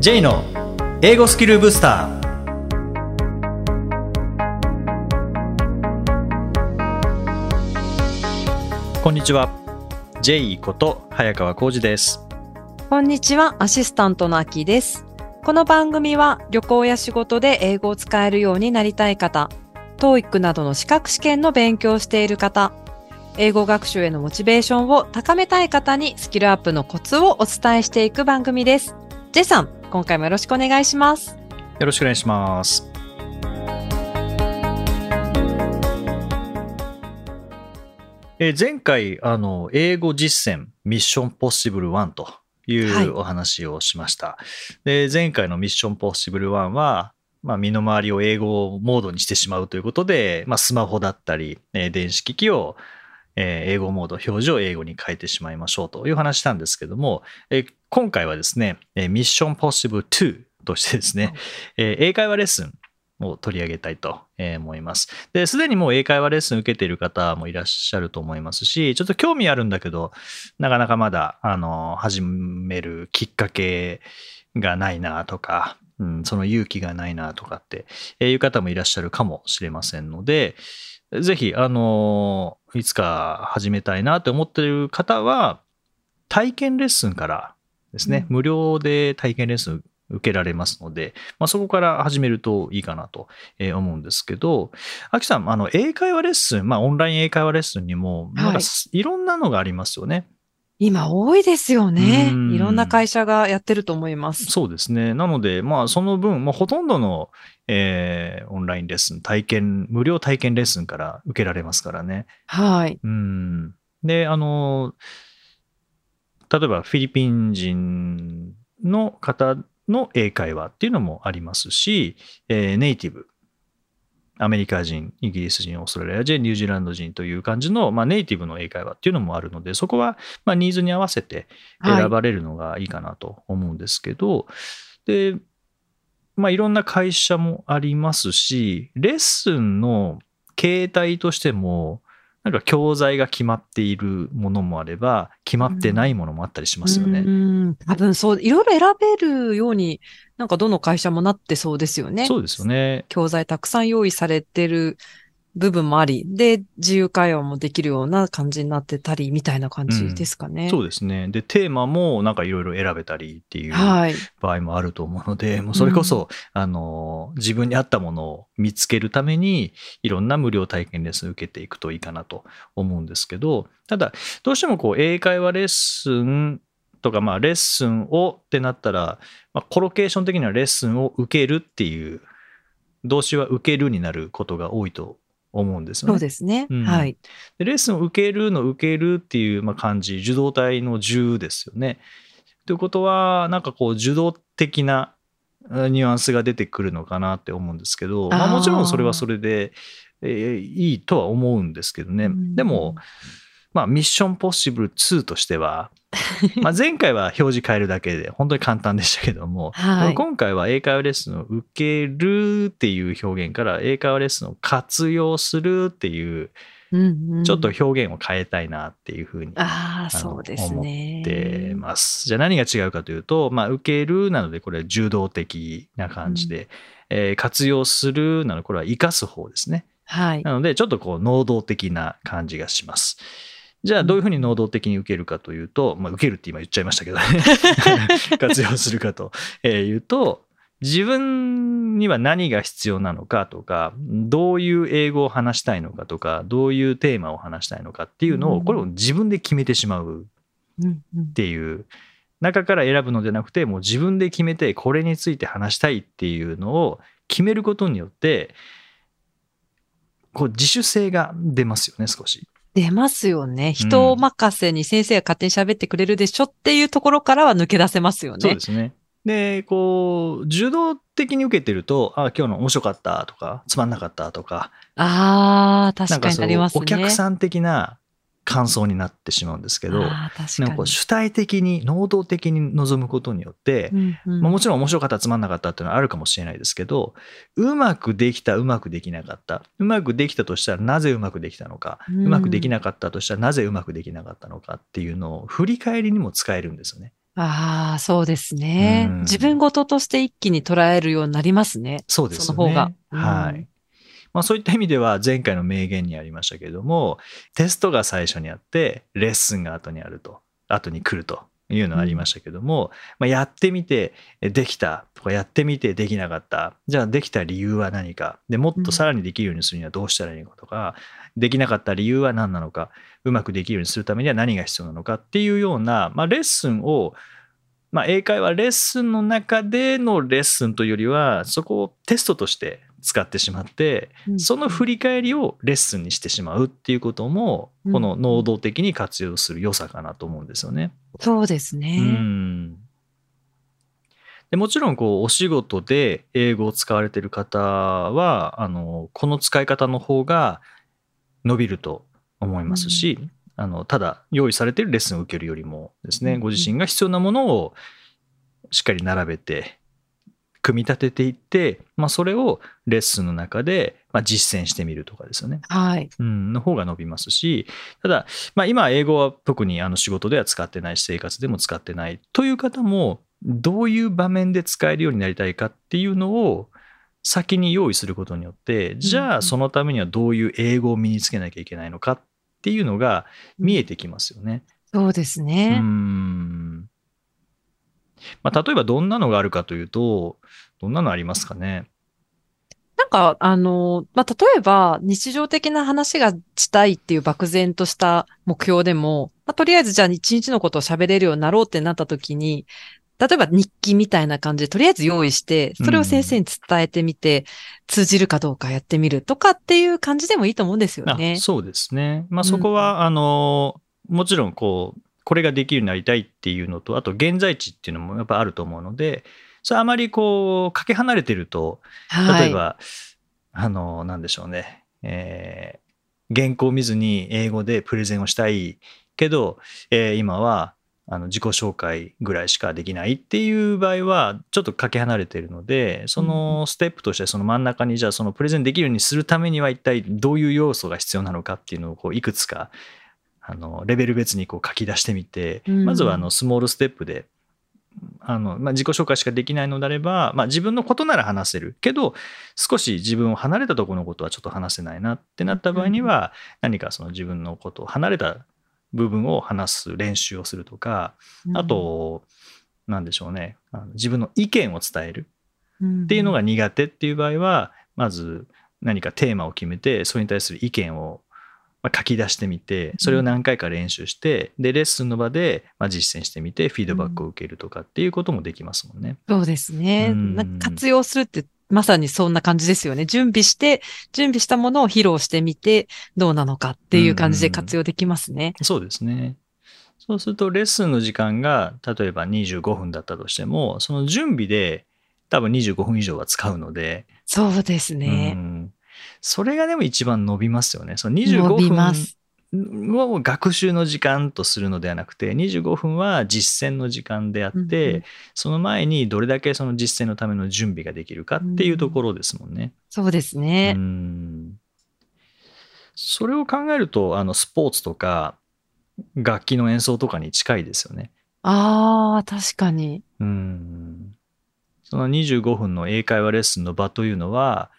J の英語スキルブスターこんにちは J こと早川浩二ですこんにちは、アシスタントのアキです。この番組は旅行や仕事で英語を使えるようになりたい方、TOEIC などの資格試験の勉強をしている方、英語学習へのモチベーションを高めたい方にスキルアップのコツをお伝えしていく番組です。J さん、今回もよろしくお願いします。よろしくお願いします。えー前回あの英語実践ミッションポッシブル1といはい。うお話をしました、で前回のミッションポッシブル1はまあ、身の回りを英語モードにしてしまうということで、まあ、スマホだったり、えー電子機器を、えー英語モード、表示を英語に変えてしまいましょうという話したんですけども、えー今回はですね、えーミッションポッシブル2としてですね、えー英会話レッスンを取り上げたいとえー思います。で、すでにもう英会話レッスン受けている方もいらっしゃると思いますし、ちょっと興味あるんだけど、なかなかまだ、あの、始めるきっかけがないなとか、うん、その勇気がないなとかっていう方もいらっしゃるかもしれませんので、ぜひ、あの、いつか始めたいなと思っている方は、体験レッスンからですね、う無料で体験レッスン受けられますので、まあ、そこから始めるといいかなとえー思うんですけど、アキさん、あの、英会話レッスン、まあ、オンライン英会話レッスンにも、なんかすいろんなのがありますよね。今多いですよねうん。いろんな会社がやってると思います。そうですね。なので、まあ、その分、まあ、ほとんどの、えーオンラインレッスン、体験、無料体験レッスンから受けられますからね。はい。うん。で、あの、例えばフィリピン人の方の英会話っていうのもありますし、えーネイティブ、アメリカ人、イギリス人、オーストラリア人、ニュージーランド人という感じの、まあ、ネイティブの英会話っていうのもあるので、そこは、まあ、ニーズに合わせてはい。選ばれるのがいいかなと思うんですけど、で、まあ、いろんな会社もありますし、レッスンの形態としても、なんか教材が決まっているものもあれば、決まってないものもあったりしますよね。うん、多分そう、いろいろ選べるように、なんかどの会社もなってそうですよね。そうですよね。教材たくさん用意されてる部分もあり、で、自由会話もできるような感じになってたり、みたいな感じですかね。そうですね。で、テーマもなんかいろいろ選べたりっていうはい。場合もあると思うので、もうそれこそ、あの、自分に合ったものを見つけるために、いろんな無料体験レッスンを受けていくといいかなと思うんですけど、ただ、どうしてもこう、英会話レッスンとか、まあ、レッスンをってなったら、まあ、コロケーション的にはレッスンを受けるっていう、動詞は受けるになることが多いと思うんですよね。そうですね。うんはい。でレッスンを受けるの受けるっていうまあ漢字受動体の受ですよね。ということはなんかこう受動的なあニュアンスが出てくるのかなって思うんですけどまあ、もちろんそれはそれで、えーいいとは思うんですけどね。うんでも、まあ、ミッションポッシブル2としては まあ前回は表示変えるだけで本当に簡単でしたけども、はい今回は英会話レッスンを受けるっていう表現から英会話レッスンを活用するっていううんうんちょっと表現を変えたいなっていうふうにあそうですね。思ってます。じゃあ何が違うかというと、まあ、受けるなのでこれは受動的な感じで、えー活用するなのでこれは生かす方ですね。はい。なのでちょっとこう能動的な感じがします。じゃあどういうふうに能動的に受けるかというと、まあ、受けるって今言っちゃいましたけどね。活用するかと。いうと自分には何が必要なのかとかどういう英語を話したいのかとかどういうテーマを話したいのかっていうのうん。をこれを自分で決めてしまうっていう。中から選ぶのではなくてもう自分で決めてこれについて話したいっていうのを決めることによってこう自主性が出ますよね少し。出ますよね。人任せに先生が勝手に喋ってくれるでしょっていうところからは抜け出せますよね。そうですね。でこう受動的に受けてると「あ今日の面白かった」とか「つまんなかった」とかああ、確かになりますね。お客さん的な感想になってしまうんですけどなんかこう主体的に能動的に臨むことによって、うんうんまあ、もちろん面白かったつまんなかったっていうのはあるかもしれないですけどうまくできたうまくできなかったうまくできたとしたらなぜうまくできたのか、ううんまくできなかったとしたらなぜうまくできなかったのかっていうのを振り返りにも使えるんですよね。ああ、そうですねうん。自分事として一気に捉えるようになりますね。そうですよね。その方がうんはい。まあ、そういった意味では前回の名言にありましたけれどもテストが最初にあってレッスンが後にあると後に来るというのがありましたけども、まあ、やってみてえできたとかやってみてできなかったじゃあできた理由は何かでもっとさらにできるようにするにはどうしたらいいのかとか、できなかった理由は何なのかうまくできるようにするためには何が必要なのかっていうような、まあ、レッスンをまあ、英会話レッスンの中でのレッスンというよりはそこをテストとして使ってしまってうん。その振り返りをレッスンにしてしまうっていうこともうん。この能動的に活用する良さかなと思うんですよね。そうですね。うん。でもちろんこうお仕事で英語を使われている方はあのこの使い方の方が伸びると思いますし、あのただ用意されているレッスンを受けるよりもですね、うん。ご自身が必要なものをしっかり並べて組み立てていって、まあ、それをレッスンの中で、まあ、実践してみるとかですよね。はい。うん、の方が伸びますし、ただ、まあ、今、英語は特にあの仕事では使ってないし、生活でも使ってないという方も、どういう場面で使えるようになりたいかっていうのを先に用意することによって、じゃあ、そのためにはどういう英語を身につけなきゃいけないのかっていうのが見えてきますよね。そうですうね。んまあ、例えばどんなのがあるかというと、どんなのありますかね？なんか、あの、まあ、例えば、日常的な話がしたいっていう漠然とした目標でも、まあ、とりあえずじゃあ一日のことを喋れるようになろうってなった時に、例えば日記みたいな感じで、とりあえず用意して、それを先生に伝えてみて、通じるかどうかやってみるとかっていう感じでもいいと思うんですよねあ。そうですね。まあ、そこは、あの、もちろん、こう、これができるようになりたいっていうのと、あと、現在地っていうのもやっぱあると思うので、それあまりこう、かけ離れてると、はい。例えば、あの、なんでしょうね。えー原稿を見ずに英語でプレゼンをしたいけど、えー今は、あの自己紹介ぐらいしかできないっていう場合はちょっとかけ離れてるのでそのステップとしてその真ん中にじゃあそのプレゼンできるようにするためには一体どういう要素が必要なのかっていうのをこういくつかあのレベル別にこう書き出してみて、うん。まずはあのスモールステップであの、まあ、自己紹介しかできないのであれば、まあ、自分のことなら話せる。けど少し自分を離れたところのことはちょっと話せないなってなった場合には、何かその自分のことを離れた部分を話す練習をするとか、あと、なんでしょうね。あの自分の意見を伝える。うん、っていうのが苦手っていう場合はまず何かテーマを決めてそれに対する意見をまあ書き出してみてそれを何回か練習してでレッスンの場でまあ実践してみてフィードバックを受けるとかっていうこともできますもんね。そうですね。うんなんか活用するって、まさにそんな感じですよね。準備して、準備したものを披露してみて、どうなのかっていう感じで活用できますね。そうですね。そうするとレッスンの時間が例えば25分だったとしてもその準備で多分25分以上は使うので、そうですね。うんそれがでも一番伸びますよね。その伸び25ます。分を学習の時間とするのではなくて25分は実践の時間であって、うんうんその前にどれだけその実践のための準備ができるかっていうところですもんね。そうですね。うんそれを考えるとあのスポーツとか楽器の演奏とかに近いですよね。ああ、確かに。うんその25分の英会話レッスンの場というのは、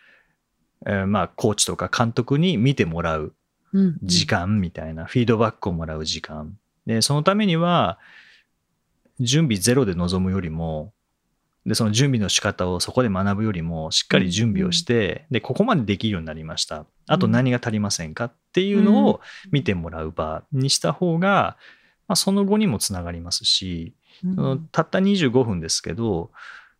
えーまあコーチとか監督に見てもらう時間みたいな、フィードバックをもらう時間。でそのためには準備ゼロで臨むよりもでその準備の仕方をそこで学ぶよりもしっかり準備をして、でここまでできるようになりました。あと何が足りませんかっていうのを見てもらう場にした方が、まあ、その後にもつながりますし、たった25分ですけど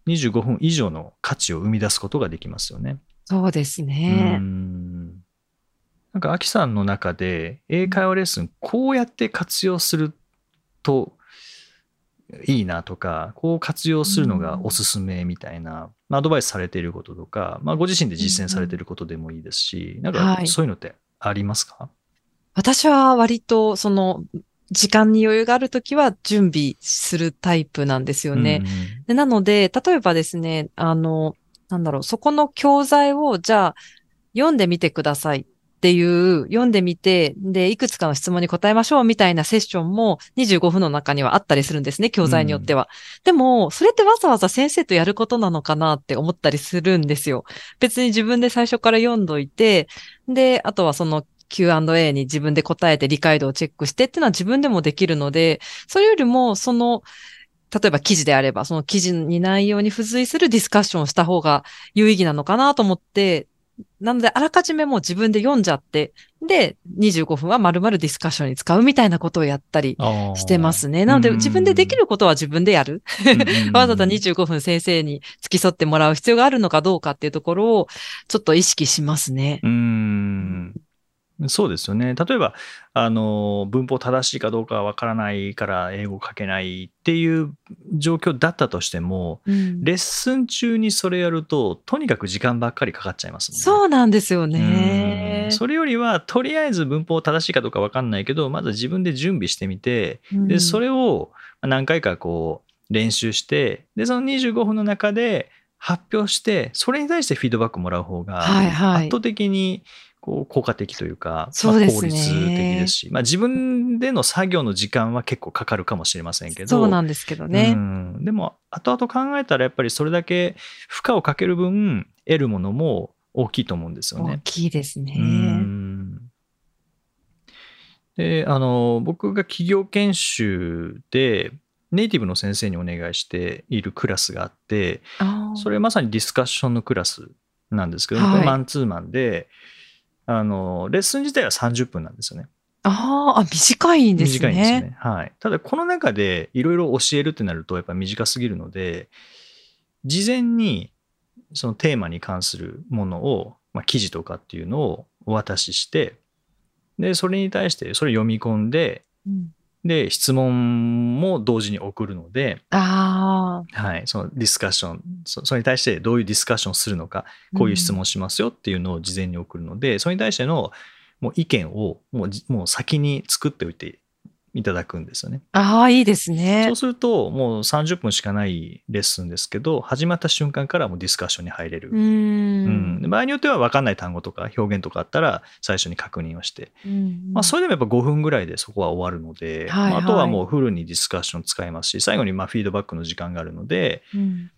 25分以上の価値を生み出すことができますよね。そうですうね。んなんか、アキさんの中で、英会話レッスン、こうやって活用するといいなとか、こう活用するのがおすすめみたいな、まあアドバイスされていることとか、まあ、ご自身で実践されていることでもいいですし、なんか、はい。そういうのってありますか、私は割と、その、時間に余裕があるときは準備するタイプなんですよね。でなので、例えばですね、あの、なんだろう、そこの教材を、じゃあ、読んでみてくださいっっていう読んでみて、で、いくつかの質問に答えましょうみたいなセッションも25分の中にはあったりするんですね、教材によっては。でも、それってわざわざ先生とやることなのかなって思ったりするんですよ。別に自分で最初から読んどいて、で、あとはその Q&A に自分で答えて理解度をチェックしてっていうのは自分でもできるので、それよりも、その、例えば記事であれば、その記事に内容に付随するディスカッションをした方が有意義なのかなと思って、なので、あらかじめもう自分で読んじゃって、で、25分は丸々ディスカッションに使うみたいなことをやったりしてますね。なので、自分でできることは自分でやる。わざわざ25分先生に付き添ってもらう必要があるのかどうかっていうところを、ちょっと意識しますね。うんそうですよね。例えば、あの、文法正しいかどうかはわからないから英語を書けないっていう状況だったとしても、うん、レッスン中にそれやると、とにかく時間ばっかりかかっちゃいますもんね。そうなんですよね。それよりは、とりあえず文法正しいかどうかわかんないけど、まず自分で準備してみて、うん、で、それを何回かこう練習して、で、その25分の中で発表して、それに対してフィードバックもらう方が、圧倒的に、はいはいこう効果的というか、そうですね、効率的ですし、まあ、自分での作業の時間は結構かかるかもしれませんけど、そうなんですけどね。うん、でも、後々考えたら、やっぱりそれだけ負荷をかける分、得るものも大きいと思うんですよね。大きいですね。であの僕が企業研修でネイティブの先生にお願いしているクラスがあってそれまさにディスカッションのクラスなんですけど、はい、マンツーマンであの、レッスン自体は30分なんですよね。ああ、短いんですね。短いんですね。はい。ただ、この中でいろいろ教えるってなると、やっぱ短すぎるので、事前にそのテーマに関するものを、まあ、記事とかっていうのをお渡しして、で、それに対してそれ読み込んで、うん、で、質問も同時に送るので、あはい、そのディスカッションそ、それに対してどういうディスカッションをするのか、こういう質問しますよっていうのを事前に送るので、うん、それに対してのもう意見をもうもう先に作っておいていただくんですよね。ああ、いいですね。そうすると、もう30分しかないレッスンですけど、始まった瞬間からもうディスカッションに入れる。うんうん、場合によっては分かんない単語とか表現とかあったら、最初に確認をして、まあ、それでもやっぱ5分ぐらいでそこは終わるので、はいはい、あとはもうフルにディスカッション使えますし、最後にまあフィードバックの時間があるので、うん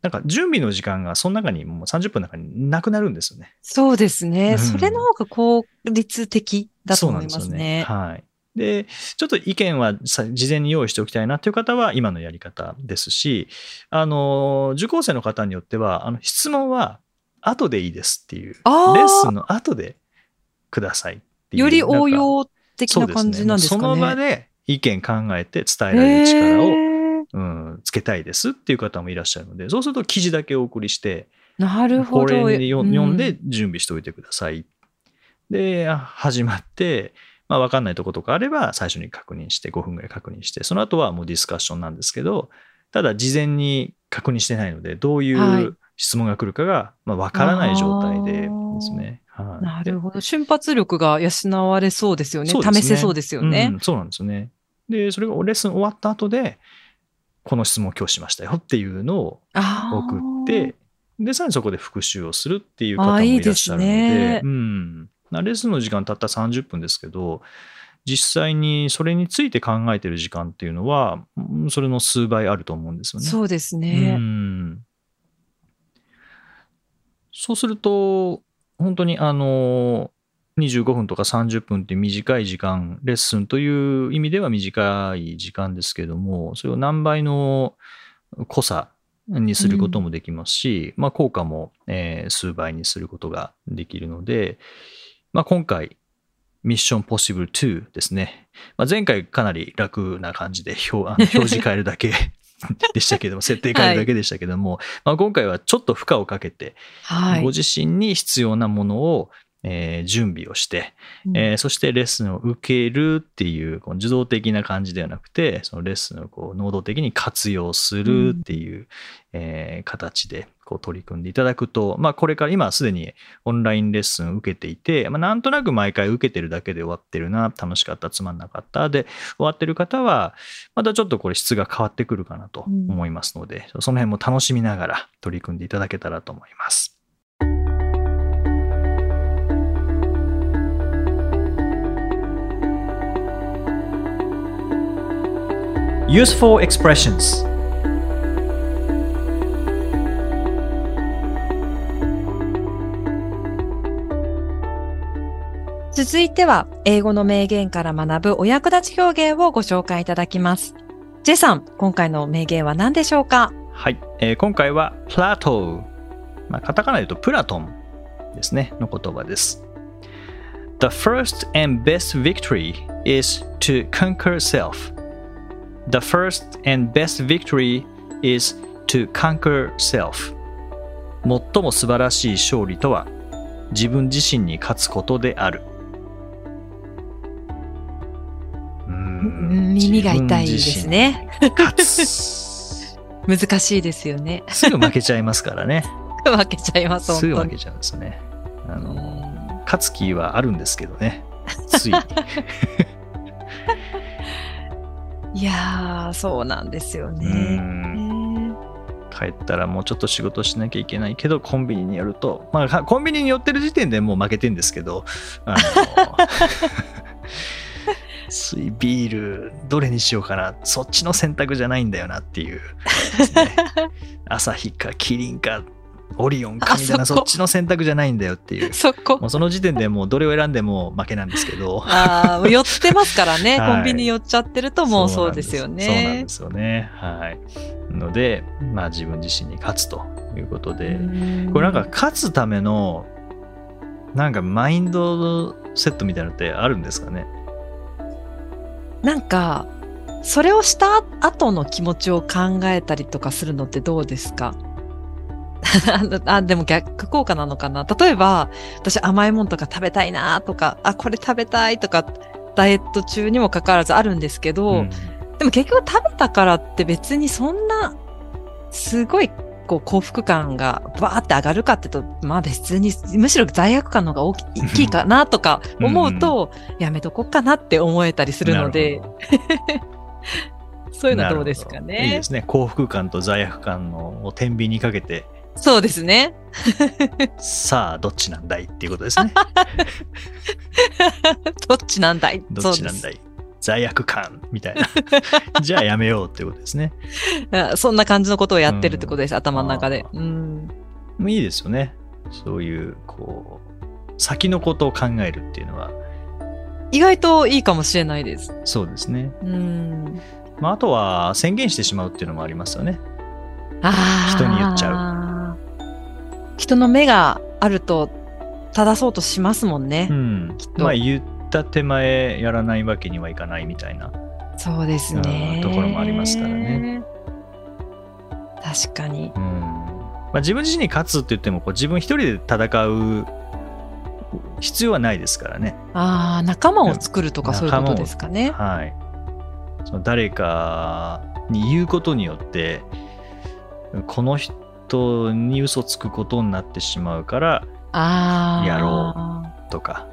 なんか準備の時間がその中にもう30分の中になくなるんですよね。そうですね。うん、それの方が効率的だと思いますね。すねはい。で、ちょっと意見は事前に用意しておきたいなという方は今のやり方ですし、あの、受講生の方によっては、あの質問は後でいいですっていう、レッスンの後でくださいっていう。より応用的な感じなんですかね。その場で意見考えて伝えられる力を、うん、つけたいですっていう方もいらっしゃるので、そうすると記事だけお送りして、なるほど。これに読んで準備しておいてください。で、始まって、まあ、分かんないとことかあれば最初に確認して5分ぐらい確認してその後はもうディスカッションなんですけどただ事前に確認してないのでどういう質問が来るかがまあ分からない状態でですね。はい、なるほど。瞬発力が養われそうですよね。ね試せそうですよね、うん、そうなんですよね。で、それがレッスン終わった後で、この質問を今日しましたよっていうのを送って、で、さらにそこで復習をするっていう方もいらっしゃるので、いいでね、うん。レッスンの時間たった30分ですけど、実際にそれについて考えてる時間っていうのは、それの数倍あると思うんですよね。そうですね。うんそうすると、本当にあの、25分とか30分って短い時間、レッスンという意味では短い時間ですけども、それを何倍の濃さにすることもできますし、うん、まあ効果も、えー、数倍にすることができるので、まあ、今回、ミッションポッシブル2ですね。まあ、前回かなり楽な感じで表あの表示変えるだけ でしたけども、設定変えるだけでしたけども、はい、まあ、今回はちょっと負荷をかけて、はい、ご自身に必要なものをえー、準備をして、えー、そしてレッスンを受けるっていうこの受動的な感じではなくてそのレッスンをこう能動的に活用するっていう、うん、えー、形でこう取り組んでいただくと、まあ、これから今すでにオンラインレッスンを受けていて、まあ、なんとなく毎回受けてるだけで終わってるな楽しかったつまんなかったで終わってる方はまたちょっとこれ質が変わってくるかなと思いますので、うん、その辺も楽しみながら取り組んでいただけたらと思います。Useful expressions. 続いては、英語の名言から学ぶお役立ち表現をご紹介いただきます。ジェさん、今回の名言は何でしょうか？はい、えー今回はプラトー、まあ、カタカナで言うとプラトンですねの言葉です。The first and best victory is to conquer self The first and best victory is to conquer self 最も素晴らしい勝利とは自分自身に勝つことである耳が痛いですね。難しいですよね。すぐ負けちゃいますからね。負けちゃいます。すぐ負けちゃうんですね。あの、勝つ気はあるんですけどね。つい。いやー、そうなんですようね。ん帰ったらもうちょっと仕事しなきゃいけないけど、コンビニによると、まあ、かコンビニに寄ってる時点でもう負けてんですけど、あの ついビール、どれにしようかな、そっちの選択じゃないんだよなっていうね、朝日かキリンかオリオンかみたいな、あそっちの選択じゃないんだよっていう。そこも。うその時点でもうどれを選んでも負けなんですけど。ああ、寄ってますからね。はいコンビニ寄っちゃってるともうそうですよそうなんでね。すよね。はい。ので、まあ自分自身に勝つということで、これなんか勝つための、なんかマインドセットみたいなのってあるんですかね？なんか、それをした後の気持ちを考えたりとかするのってどうですか？あでも逆効果なのかな？例えば、私甘いものとか食べたいなとか、あ、これ食べたいとか、ダイエット中にもかかわらずあるんですけど、うん。でも結局食べたからって別にそんな、すごいこう幸福感がバーって上がるかってと、まあ別に、むしろ罪悪感の方が大き大きいかなとか思うと、やめとこっかなって思えたりするので。そういうのどはどうですかね？いいですね。幸福感と罪悪感のを天秤にかけて、そうですね。さあ、どっちなんだいっていうことですね。どっちなんだい？どっちなんだい？罪悪感みたいな。じゃあやめようっていうことですね。あそんな感じのことをやってるってことです、頭の中で。あうん。いいですよね。そういう、こう、先のことを考えるっていうのは、意外といいかもしれないです。そうですね。うん。まあ、あとは宣言してしまうっていうのもありますよね。あー人に言っちゃう。人の目があると正そうとしますもんね。うんきっ。とまあ、言った手前やらないわけにはいかないみたいな。そうですね。うんところもありますからね。確かに。うん。まあ、自分自身に勝つって言っても、こう自分一人で戦う必要はないですからね。ああ、仲間を作るとかそういうことですかね。はい。その誰かに言うことによって、この人に嘘つくことになってしまうからああ。やろとか。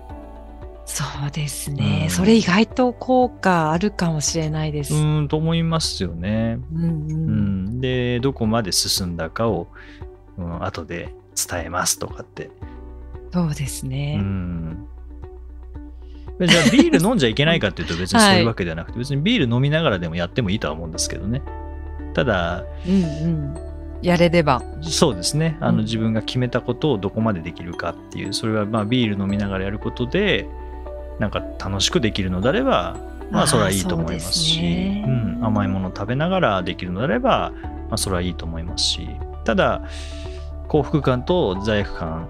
そうですね、うんそれ意外と効果あるかもしれないです。ううんと思いますよね。うんうん、で、どこまで進んだかを、うん、後で伝えますとかって。そうですうね。ん。じゃあビール飲んじゃいけないかっていうと別に そういうわけではなくて、別にビール飲みながらでもやってもいいとは思うんですけどね。ただ、うんうん。やれれば。そうですね。あうん。の自分が決めたことをどこまでできるかっていうそれはまあビール飲みながらやることでなんか楽しくできるのであればまあそれはいいと思いますしね。うん、甘いもの食べながらできるのであれば、まあ、それはいいと思いますし。ただ幸福感と罪悪感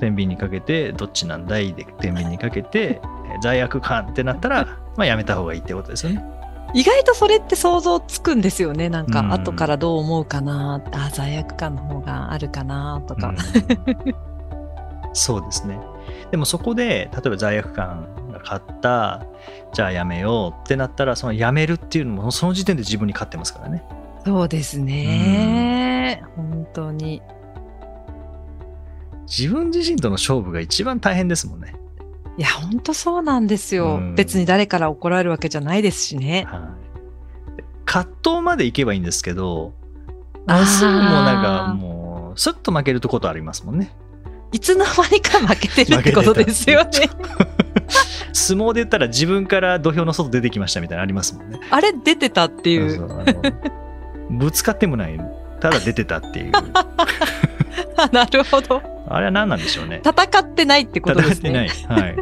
天秤にかけてどっちなんだい？で天秤にかけてえー罪悪感ってなったら、まあ、やめた方がいいってことですよね。意外とそれって想像つくんですよね。なんか、うん後からどう思うかな。あ罪悪感の方があるかなとか。うんそうですね。でもそこで、例えば罪悪感が勝った、じゃあやめようってなったら、そのやめるっていうのも、その時点で自分に勝ってますからね。そうですね。本当に。自分自身との勝負が一番大変ですもんね。いや、本当そうなんですよ。うん別に誰から怒られるわけじゃないですしね。はい、葛藤までいけばいいんですけど、あーすぐもうなんかもう、すっと負けるとことありますもんね。いつの間にか負けてるってことですよね。相撲で言ったら自分から土俵の外出てきましたみたいなのありますもんね。あれ出てたっていう。そうそうぶつかってもないただ出てたっていう なるほど。あれは何なんでしょうね。戦ってないってことですね。戦ってない、はい、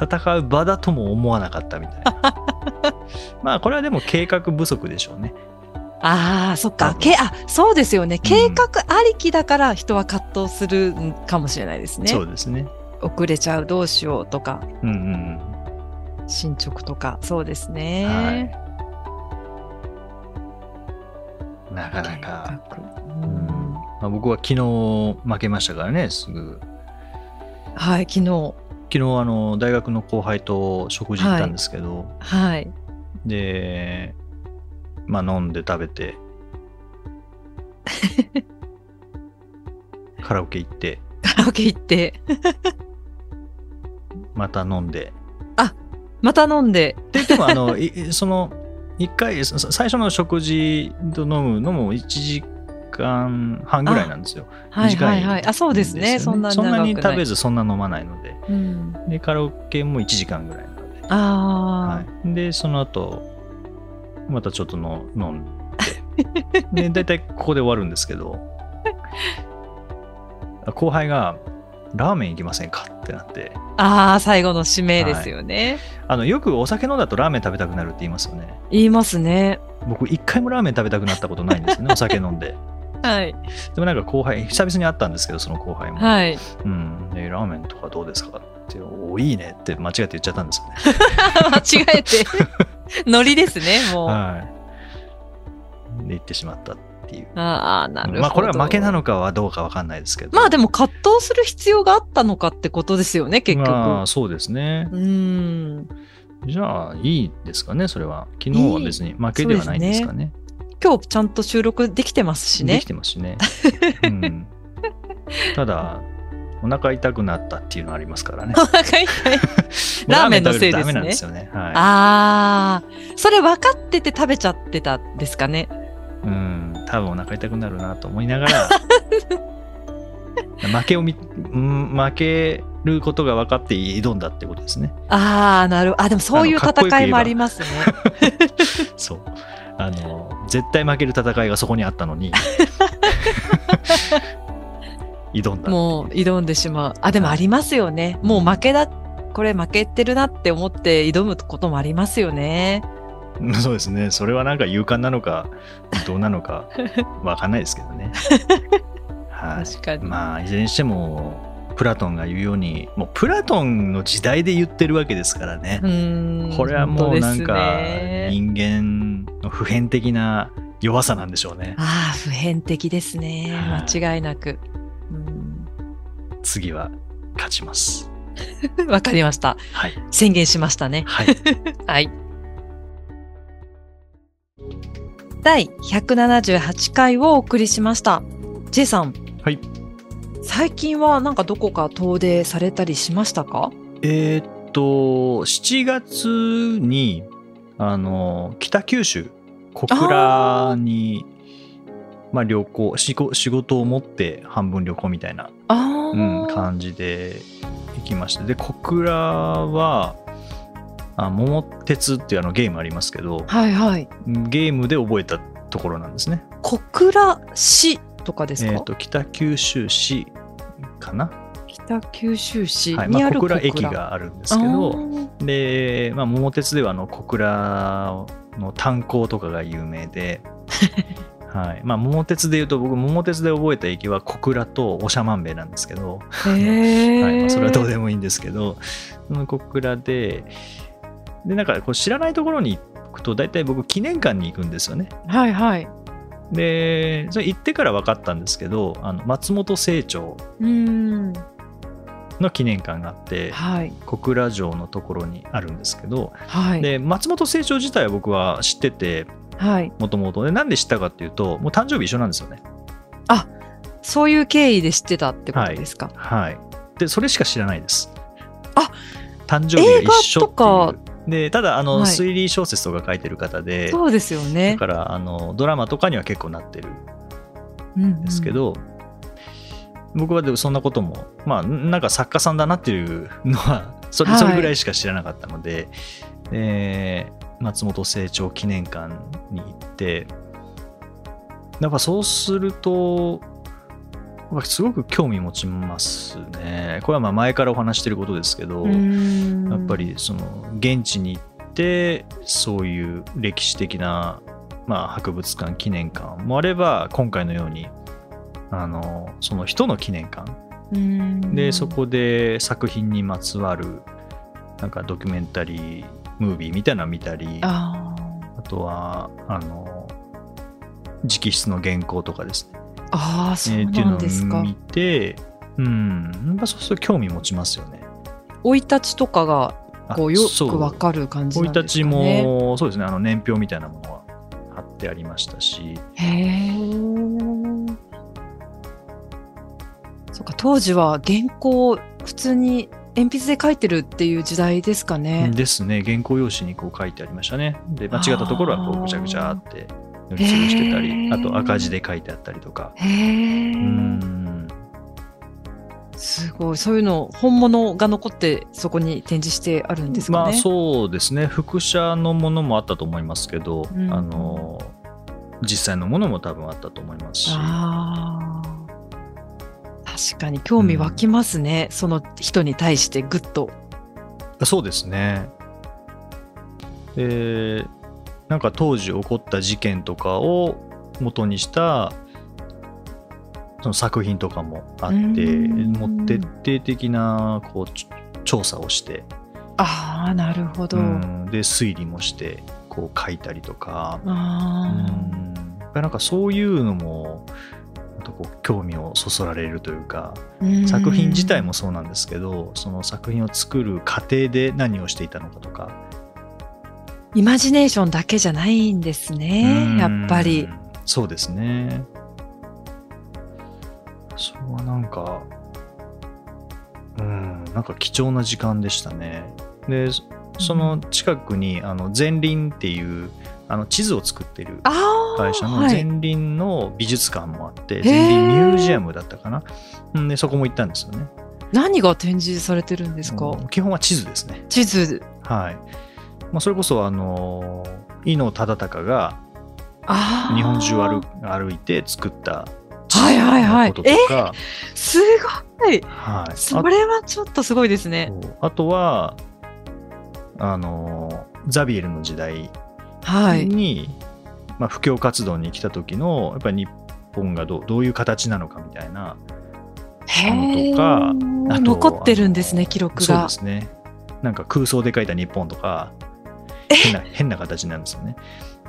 戦う場だとも思わなかったみたいな。まあこれはでも計画不足でしょうね。ああ、そっか。けあ、そうですよね。計画ありきだから人は葛藤するかもしれないですね。そうですね。遅れちゃう、どうしようとか、うんうんうん。進捗とか、そうですね。はい。なかな計か、うんまあ、僕は昨日負けましたからねすぐ。はい、昨日。昨日あの大学の後輩と食事行ったんですけど、はい。でまあ飲んで食べて。カラオケ行って。カラオケ行って、また飲んで。また飲んで、ででもあのい その1回さ最初の食事と飲むのも1時間半ぐらいなんですよ。はい短はいはい。あ、そうですね。よそんなにそんなに食べずそんな飲まないので。うん、でカラオケも1時間ぐらいなので、あはい、でその後またちょっとの飲んで。で大体ここで終わるんですけど。後輩が「ラーメン行きませんか?」ってなって。あ、ああ、最後の締めですよね。あのよくお酒飲んだとラーメン食べたくなるって言いますよね。言いますね。僕一回もラーメン食べたくなったことないんですよねお酒飲んではい。でもなんか後輩久々に会ったんですけどその後輩も、はい。うんでラーメンとかどうですかっておいいねって間違えて言っちゃったんですよね 間違えて。ノリですね、もう。あはいで言ってしまったっていうあー、なるほど。まあこれは負けなのかはどうかわかんないですけどまあでも葛藤する必要があったのかってことですよね、結局。まあそうですねうーん。じゃあいいですかねそれは昨日は別に負けではないんですかね今日ちゃんと収録できてますしねでき。てますしね、うん、ただお腹痛くなったっていうのはありますからねお腹痛い。ラーメンのせいですねすよね。はい。ああ、それ分かってて食べちゃってたんですかね？うん、多分お腹痛くなるなと思いながら、負けをみ、うん負けることが分かって挑んだってことですね。ああ、なる。あ、でもそういう戦いもありますね。そう。あの、絶対負ける戦いがそこにあったのに、挑んだ。もう挑んでしまう。あ、でもありますよね。もう負けだ、これ負けてるなって思って挑むこともありますよね。う んそうですね。それはなんか勇敢なのか、どうなのか、分かんないですけどね。はい。確かに。まあいずれにしてもプラトンが言うようにもうプラトンの時代で言ってるわけですからねこれはもうなんか人間の普遍的な弱さなんでしょうねああ、普遍的ですね。はい間違いなく。うん次は勝ちます わかりました。はい宣言しましたね。はい はい。第178回をお送りしました。J さん。はい。最近はなんかどこか遠出されたりしましたか？えーっと7月にあの北九州小倉にまあ旅行仕事仕事を持って半分旅行みたいなあうん、あ、感じで行きました。で、小倉は、あ桃鉄っていうあのゲームありますけど、はいはい。ゲームで覚えたところなんですね。小倉市とかですか、えっ、と、北九州市かな、北九州市。はいまあ、にある小倉駅があるんですけあど、ー。で、まあ、桃鉄ではあの小倉の炭鉱とかが有名で、はいまあ、桃鉄でいうと僕桃鉄で覚えた駅は小倉と長万部なんですけど、はいまあ、それはどうでもいいんですけど、その小倉で、で、なんかこう知らないところに行くと、大体僕、記念館に行くんですよね。はいはい。で、それ行ってから分かったんですけど、あの松本清張。の記念館があって、はい。小倉城のところにあるんですけど、はい。で、松本清張自体は僕は知ってて、はい。もともと。で、なんで知ったかっていうと、もう誕生日一緒なんですよね。そういう経緯で知ってたってことですか、はい。で、それしか知らないです。あ誕生日が一緒という。で、ただ、あの、はい。推理小説とか書いてる方で、そうですよね。だ。からあのドラマとかには結構なってる。うんうんん。ですけど、僕はでもそんなこともまあなんか作家さんだなっていうのは それはい。それぐらいしか知らなかったので、えー松本清張記念館に行ってやっぱそうするとすごく興味持ちますね。これはまあ前からお話してることですけど、ややっぱりその現地に行ってそういう歴史的な、まあ、博物館記念館もあれば今回のようにあのその人の記念館。でそこで作品にまつわるなんかドキュメンタリームービーみたいなの見たりああとはあの直筆の原稿とかですね、ーあーそうなんですか。見てうん。やっぱそうすると興味持ちますよね。生い立ちとかがあこうよくわかる感じ生い立ちもそうですね。あの年表みたいなものは貼ってありましたし。へえそっか当時は原稿普通に鉛筆で書いてるっていう時代ですかね。ですね。原稿用紙にこう書いてありましたね。で間違ったところはこうぐちゃぐちゃって塗りつぶしてたへりー。あと赤字で書いてあったりとか。すごい。そういうの本物が残ってそこに展示してあるんですかね。まあそうですね。複写のものもあったと思いますけど、うん。あの実際のものも多分あったと思いますし。確かに興味湧きますね、その人に対してぐっと。そうですね。でなんか当時起こった事件とかを元にしたその作品とかもあってうん。もう徹底的なこう調査をして、ああなるほど。うん。で推理もしてこう書いたりとか、うあんやっぱりなんかそういうのもなんかこう興味をそそられるというかー作品自体もそうなんですけどその作品を作る過程で何をしていたのかとかイマジネーションだけじゃないんですねやっぱり。うんそうですね。それはなんかうんなんか貴重な時間でしたね。でそその近くにあの前輪っていうあの地図を作ってる会社のはい。前輪の美術館もあって、ー。前輪ミュージアムだったかな、うんでそこも行ったんですよね。何が展示されてるんですか、うん基本は地図ですね。地図。はい、まあ、それこそあの伊能忠敬が日本中歩歩いて作ったはいはいはい。こととか、すごい。はい、それはちょっとすごいですあね。あとはあのザビエルの時代はい。に、まあ、布教活動に来た時のやっぱり日本がどうどういう形なのかみたいなへのとかと残ってるんですね記録が。そうで。すね。なんか空想で書いた日本とか変な変な形なんですよね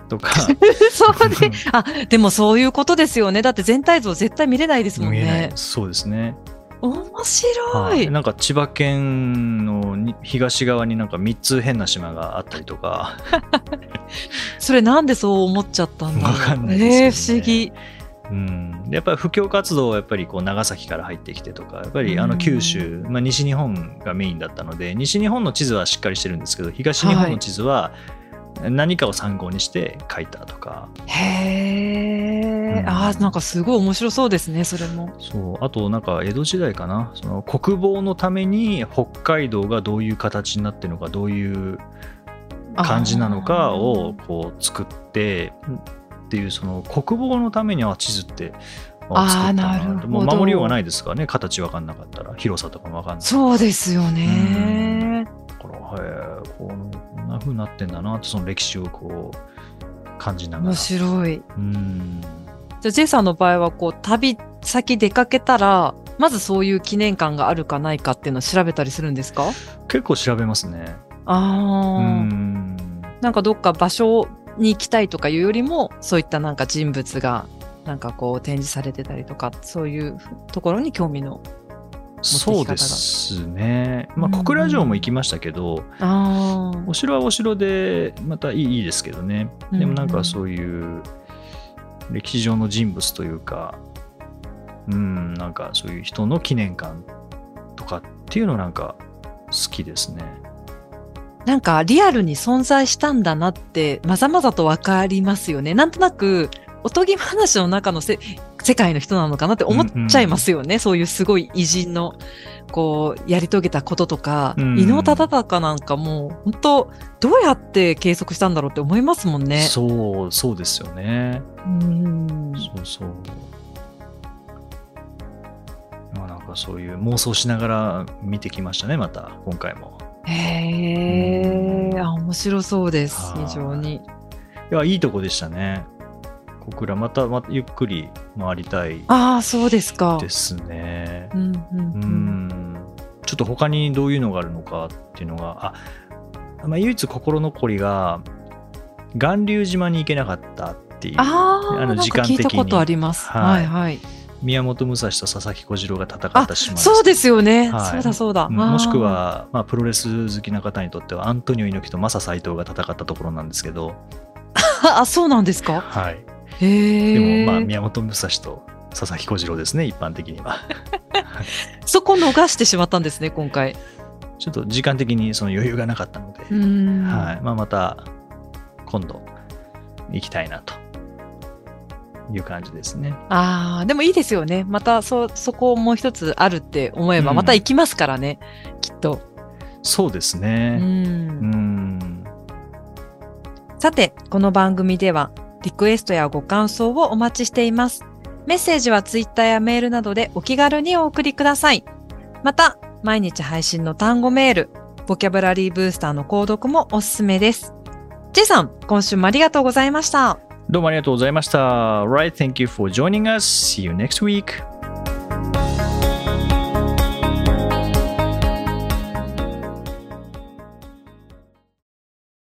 とか そうね。あ、でもそういうことですよね。だって全体像絶対見れないですもん見えないね。そうですね面白。はいい、なんか千葉県のに東側になんか3つ変な島があったりとか それなんでそう思っちゃったんだろう。わかんないですけどねえー不思議。うん。やっぱり布教活動はやっぱりこう長崎から入ってきてとかやっぱりあうん。の九州、まあ、西日本がメインだったので西日本の地図はしっかりしてるんですけど東日本の地図は何かを参考にして書いたとか、へえ。うん。あーなんかすごい面白そうですね。それも。そう。あとなんか江戸時代かな。その国防のために北海道がどういう形になってるのかどういう感じなのかをこう作ってっていうその国防のためには地図ってあー作ったなるほど。もう守りようがないですからね。形わかんなかったら。広さとかもわかんない。そうですよね。だからへえこんな風になってんだなってその歴史をこう感じながら。面白い。うん。じゃあ J さんの場合はこう旅先出かけたらまずそういう記念館があるかないかっていうのを調べたりするんですか？結構調べますね。あうあ、ん。なんかどっか場所に行きたいとかいうよりもそういったなんか人物がなんかこう展示されてたりとかそういうところに興味のそうですね。まうん。あ小倉城も行きましたけど、あお城はお城でまたいいいいですけどね。うん。でもなんかそういう歴史上の人物というかうんなんかそういう人の記念館とかっていうのなんか好きですねなんかリアルに存在したんだなってまざまざとわかりますよねなんとなくおとぎ話の中のせ世界の人なのかなって思っちゃいますよね。そういうすごい偉人の、こう、やり遂げたこととか、うん伊能忠敬なんかもう、本当どうやって計測したんだろうって思いますもんね。そう、そうですよね。うん。そうそう。まあなんかそういう妄想しながら見てきましたね、また、今回も。へえ、あ、面白そうです。はい非常に。いや、いいとこでしたね。小倉、また、またゆっくり回りたいああ、そうですか。ですね。うんうんううん。ん。ちょっと他にどういうのがあるのかっていうのが、あ、まあ、唯一心残りが、巌流島に行けなかったっていう。あの時間的に聞いたことあります。ははいいはい。宮本武蔵と佐々木小次郎が戦あった島、そうですよね。はいそうだそうだ。うんもしくは、まあ、プロレス好きな方にとってはアントニオ猪木とマサ斎藤が戦ったところなんですけど、あそうなんですか。はい。でも、まあ、宮本武蔵と佐々木小次郎ですね一般的には そこ逃してしまったんですね、今回。ちょっと時間的にその余裕がなかったので、うん。はいまあ、また今度行きたいなという感じですねああ、でもいいですよね。また、そ、そこもう一つあるって思えば、うんまた行きますからね。きっと。そうですう。ねうんんさて、この番組では、リクエストやご感想をお待ちしています。メッセージはツイッターやメールなどでお気軽にお送りください。また、毎日配信の単語メール、ボキャブラリーブースターの購読もおすすめです。J さん、今週もありがとうございました。どうもありがとうございました。Right, thank you for joining us. See you next week.